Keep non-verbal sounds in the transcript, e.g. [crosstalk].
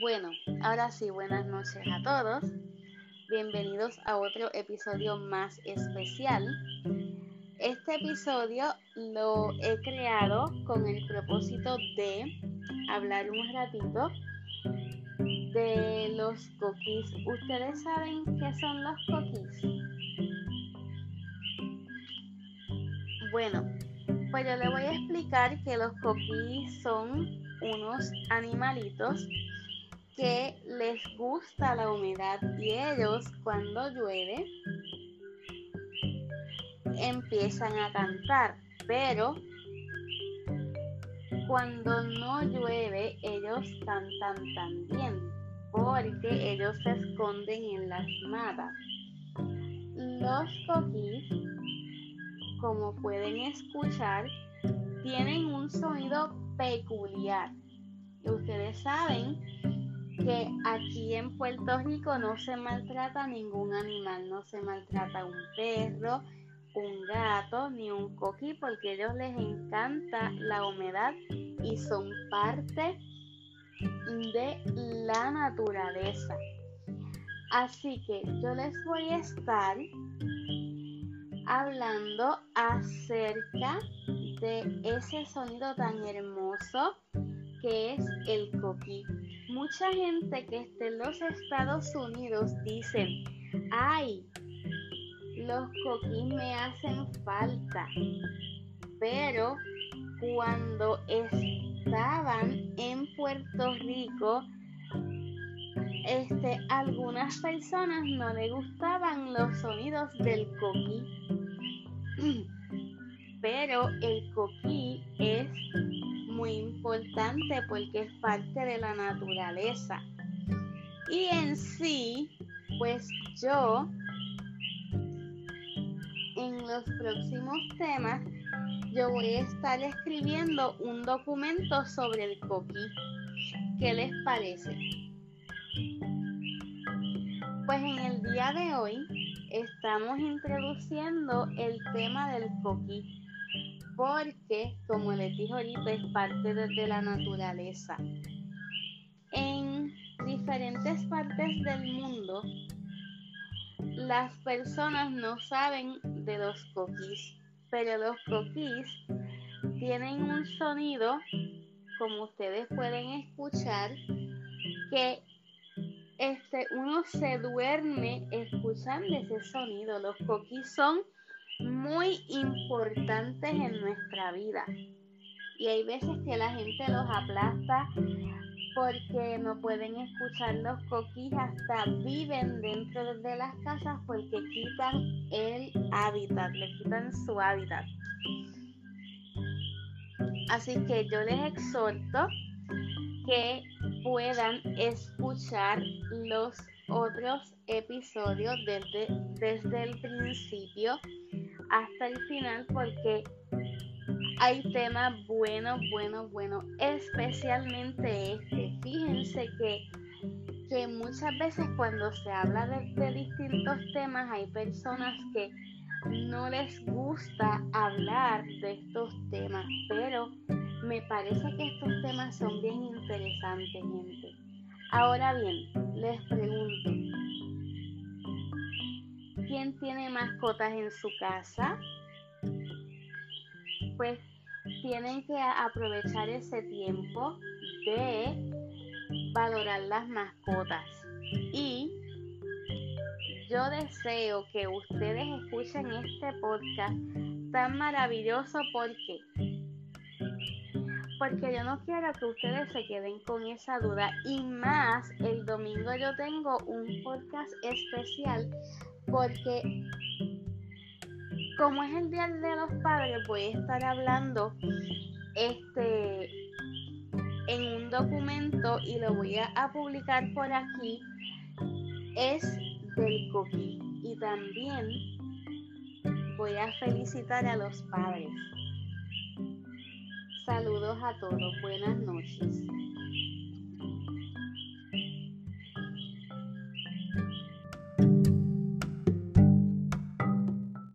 Bueno, ahora sí, buenas noches a todos. Bienvenidos a otro episodio más especial. Este episodio lo he creado con el propósito de hablar un ratito de los cookies. ¿Ustedes saben qué son los cookies? Bueno, pues yo les voy a explicar que los cookies son unos animalitos que les gusta la humedad y ellos cuando llueve empiezan a cantar, pero cuando no llueve ellos cantan también porque ellos se esconden en las matas. Los coquís, como pueden escuchar, tienen un sonido peculiar. Ustedes saben que aquí en Puerto Rico no se maltrata ningún animal, no se maltrata un perro, un gato ni un coquí porque a ellos les encanta la humedad y son parte de la naturaleza. Así que yo les voy a estar hablando acerca de ese sonido tan hermoso que es el coquí. Mucha gente que esté en los Estados Unidos dicen, ay, los coquís me hacen falta. Pero cuando estaban en Puerto Rico, este, algunas personas no le gustaban los sonidos del coquí. [clears throat] Pero el coquí es muy importante porque es parte de la naturaleza. Y en sí, pues yo en los próximos temas yo voy a estar escribiendo un documento sobre el coquí. ¿Qué les parece? Pues en el día de hoy estamos introduciendo el tema del coquí porque, como les dije ahorita, es parte de, la naturaleza. En diferentes partes del mundo, las personas no saben de los coquís, pero los coquís tienen un sonido, como ustedes pueden escuchar, que este, uno se duerme escuchando ese sonido. Los coquís son muy importantes en nuestra vida. Y hay veces que la gente los aplasta porque no pueden escuchar los coquís, hasta viven dentro de las casas porque quitan el hábitat, le quitan su hábitat. Así que yo les exhorto que puedan escuchar los otros episodios desde, desde el principio hasta el final porque hay temas buenos, buenos, buenos, especialmente este. Fíjense que, que muchas veces cuando se habla de, de distintos temas hay personas que no les gusta hablar de estos temas, pero me parece que estos temas son bien interesantes, gente. Ahora bien, les pregunto, ¿quién tiene mascotas en su casa? Pues tienen que aprovechar ese tiempo de valorar las mascotas. Y yo deseo que ustedes escuchen este podcast tan maravilloso porque porque yo no quiero que ustedes se queden con esa duda y más el domingo yo tengo un podcast especial porque como es el Día de los Padres, voy a estar hablando este en un documento y lo voy a, publicar por aquí. Es del coquí y también voy a felicitar a los padres. Saludos a todos, buenas noches.